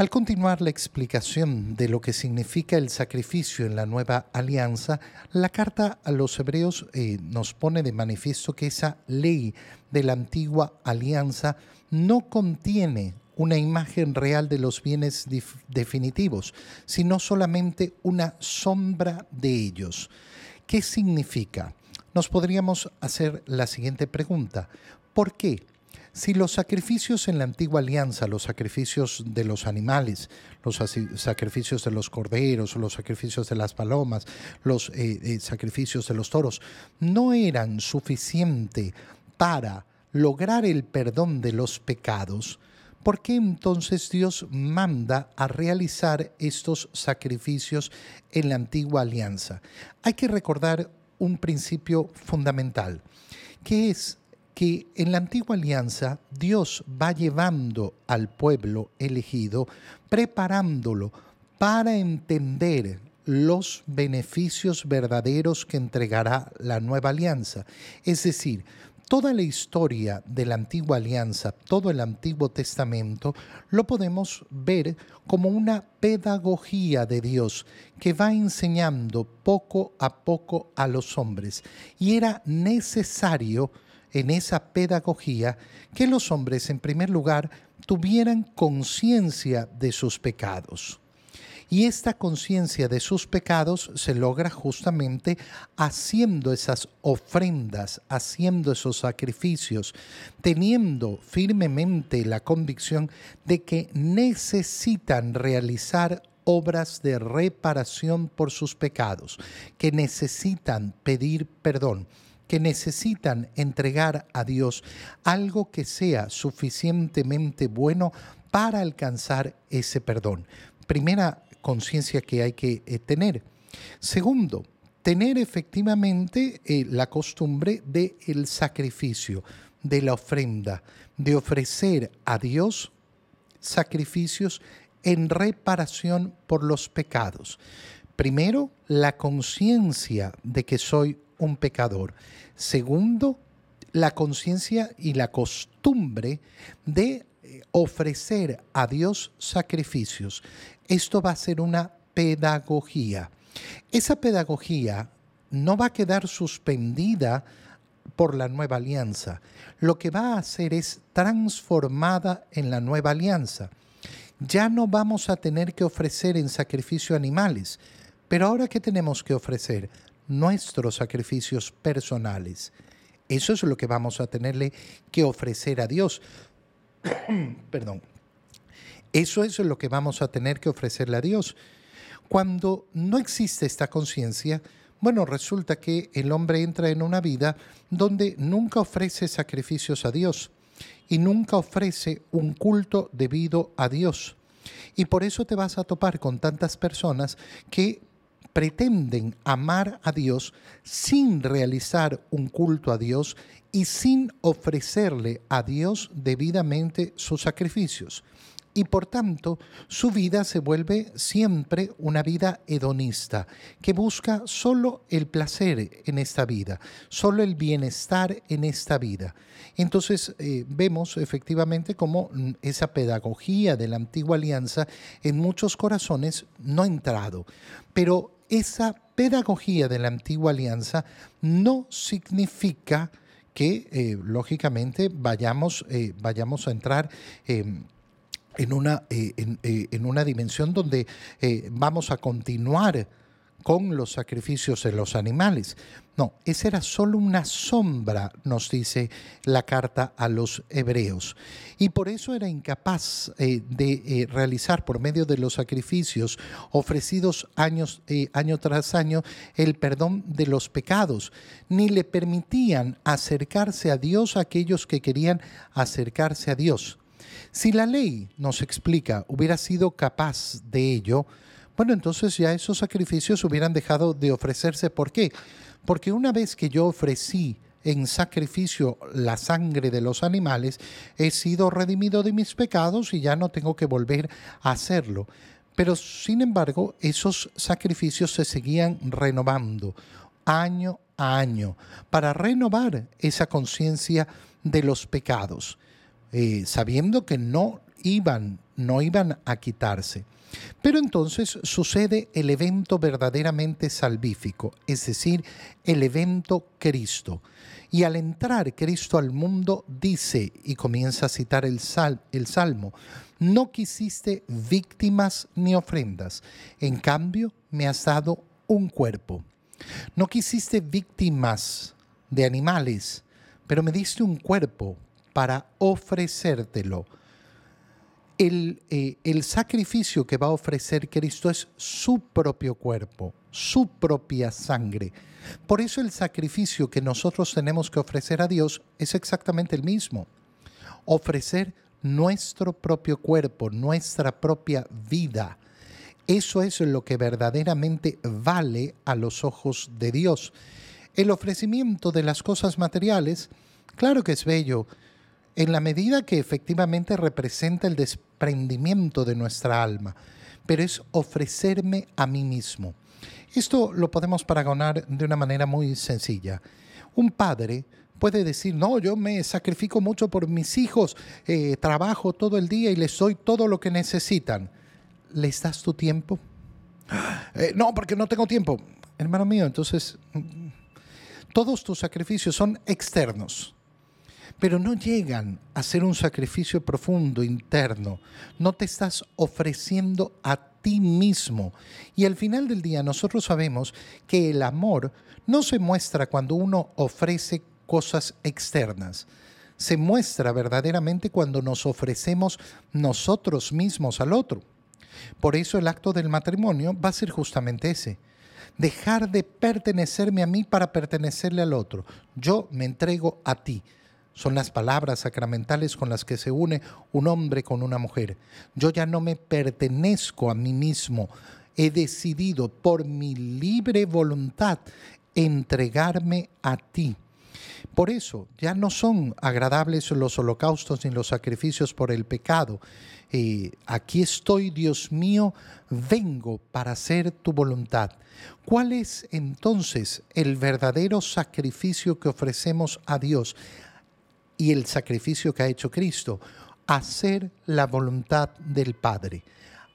Al continuar la explicación de lo que significa el sacrificio en la nueva alianza, la carta a los hebreos eh, nos pone de manifiesto que esa ley de la antigua alianza no contiene una imagen real de los bienes definitivos, sino solamente una sombra de ellos. ¿Qué significa? Nos podríamos hacer la siguiente pregunta. ¿Por qué? Si los sacrificios en la antigua alianza, los sacrificios de los animales, los sacrificios de los corderos, los sacrificios de las palomas, los eh, eh, sacrificios de los toros, no eran suficientes para lograr el perdón de los pecados, ¿por qué entonces Dios manda a realizar estos sacrificios en la antigua alianza? Hay que recordar un principio fundamental, que es que en la antigua alianza Dios va llevando al pueblo elegido, preparándolo para entender los beneficios verdaderos que entregará la nueva alianza. Es decir, toda la historia de la antigua alianza, todo el Antiguo Testamento, lo podemos ver como una pedagogía de Dios que va enseñando poco a poco a los hombres. Y era necesario en esa pedagogía que los hombres, en primer lugar, tuvieran conciencia de sus pecados. Y esta conciencia de sus pecados se logra justamente haciendo esas ofrendas, haciendo esos sacrificios, teniendo firmemente la convicción de que necesitan realizar obras de reparación por sus pecados, que necesitan pedir perdón que necesitan entregar a Dios algo que sea suficientemente bueno para alcanzar ese perdón. Primera conciencia que hay que eh, tener. Segundo, tener efectivamente eh, la costumbre del el sacrificio, de la ofrenda, de ofrecer a Dios sacrificios en reparación por los pecados. Primero, la conciencia de que soy un pecador. Segundo, la conciencia y la costumbre de eh, ofrecer a Dios sacrificios. Esto va a ser una pedagogía. Esa pedagogía no va a quedar suspendida por la nueva alianza. Lo que va a hacer es transformada en la nueva alianza. Ya no vamos a tener que ofrecer en sacrificio animales, pero ahora ¿qué tenemos que ofrecer? Nuestros sacrificios personales. Eso es lo que vamos a tenerle que ofrecer a Dios. Perdón. Eso es lo que vamos a tener que ofrecerle a Dios. Cuando no existe esta conciencia, bueno, resulta que el hombre entra en una vida donde nunca ofrece sacrificios a Dios y nunca ofrece un culto debido a Dios. Y por eso te vas a topar con tantas personas que pretenden amar a Dios sin realizar un culto a Dios y sin ofrecerle a Dios debidamente sus sacrificios. Y por tanto, su vida se vuelve siempre una vida hedonista, que busca solo el placer en esta vida, solo el bienestar en esta vida. Entonces eh, vemos efectivamente cómo esa pedagogía de la antigua alianza en muchos corazones no ha entrado. Pero esa pedagogía de la antigua alianza no significa que, eh, lógicamente, vayamos, eh, vayamos a entrar em, en, una, eh, en, una dimensión donde vamos a continuar con los sacrificios de los animales. No, esa era solo una sombra, nos dice la carta a los hebreos. Y por eso era incapaz eh, de eh, realizar por medio de los sacrificios ofrecidos años, eh, año tras año el perdón de los pecados, ni le permitían acercarse a Dios a aquellos que querían acercarse a Dios. Si la ley, nos explica, hubiera sido capaz de ello, bueno, entonces ya esos sacrificios hubieran dejado de ofrecerse. ¿Por qué? Porque una vez que yo ofrecí en sacrificio la sangre de los animales, he sido redimido de mis pecados y ya no tengo que volver a hacerlo. Pero sin embargo, esos sacrificios se seguían renovando año a año para renovar esa conciencia de los pecados, eh, sabiendo que no iban, no iban a quitarse. Pero entonces sucede el evento verdaderamente salvífico, es decir, el evento Cristo. Y al entrar Cristo al mundo, dice, y comienza a citar el, el Salmo, no quisiste víctimas ni ofrendas, en cambio me has dado un cuerpo. No quisiste víctimas de animales, pero me diste un cuerpo para ofrecértelo. El, eh, el, sacrificio que va a ofrecer Cristo es su propio cuerpo, su propia sangre. Por eso el sacrificio que nosotros tenemos que ofrecer a Dios es exactamente el mismo. Ofrecer nuestro propio cuerpo, nuestra propia vida. Eso es lo que verdaderamente vale a los ojos de Dios. El ofrecimiento de las cosas materiales, claro que es bello, en la medida que efectivamente representa el de nuestra alma, pero es ofrecerme a mí mismo. Esto lo podemos paragonar de una manera muy sencilla. Un padre puede decir, no, yo me sacrifico mucho por mis hijos, eh, trabajo todo el día y les doy todo lo que necesitan. ¿Les das tu tiempo? Eh, no, porque no tengo tiempo. Hermano mío, entonces, mm, todos tus sacrificios son externos pero no llegan a ser un sacrificio profundo, interno. No te estás ofreciendo a ti mismo. Y al final del día nosotros sabemos que el amor no se muestra cuando uno ofrece cosas externas. Se muestra verdaderamente cuando nos ofrecemos nosotros mismos al otro. Por eso el acto del matrimonio va a ser justamente ese. Dejar de pertenecerme a mí para pertenecerle al otro. Yo me entrego a ti son las palabras sacramentales con las que se une un hombre con una mujer. Yo ya no me pertenezco a mí mismo. He decidido por mi libre voluntad entregarme a ti. Por eso ya no son agradables los holocaustos ni los sacrificios por el pecado. Eh, aquí estoy, Dios mío, vengo para hacer tu voluntad. ¿Cuál es entonces el verdadero sacrificio que ofrecemos a Dios? Y el sacrificio que ha hecho Cristo. Hacer la voluntad del Padre.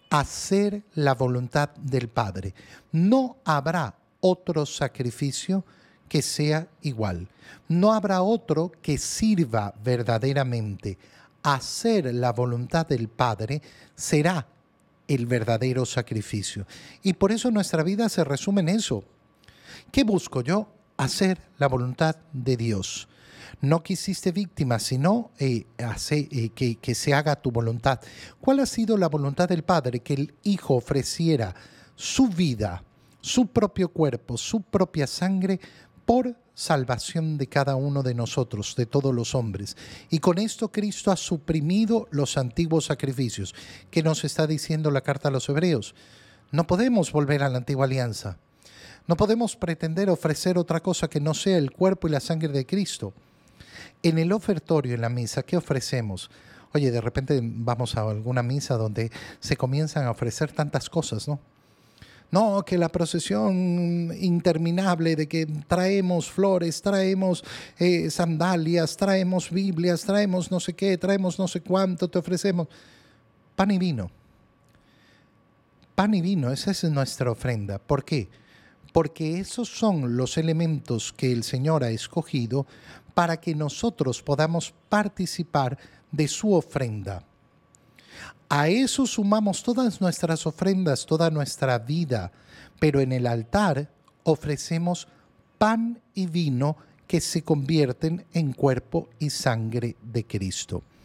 Hacer la voluntad del Padre. No habrá otro sacrificio que sea igual. No habrá otro que sirva verdaderamente. Hacer la voluntad del Padre será el verdadero sacrificio. Y por eso nuestra vida se resume en eso. ¿Qué busco yo? Hacer la voluntad de Dios. No quisiste víctima, sino eh, eh, que, que se haga tu voluntad. ¿Cuál ha sido la voluntad del Padre? Que el Hijo ofreciera su vida, su propio cuerpo, su propia sangre por salvación de cada uno de nosotros, de todos los hombres. Y con esto Cristo ha suprimido los antiguos sacrificios. ¿Qué nos está diciendo la carta a los hebreos? No podemos volver a la antigua alianza. No podemos pretender ofrecer otra cosa que no sea el cuerpo y la sangre de Cristo. En el ofertorio, en la misa, ¿qué ofrecemos? Oye, de repente vamos a alguna misa donde se comienzan a ofrecer tantas cosas, ¿no? No, que la procesión interminable de que traemos flores, traemos eh, sandalias, traemos Biblias, traemos no sé qué, traemos no sé cuánto, te ofrecemos. Pan y vino. Pan y vino, esa es nuestra ofrenda. ¿Por qué? Porque esos son los elementos que el Señor ha escogido para que nosotros podamos participar de su ofrenda. A eso sumamos todas nuestras ofrendas, toda nuestra vida, pero en el altar ofrecemos pan y vino que se convierten en cuerpo y sangre de Cristo.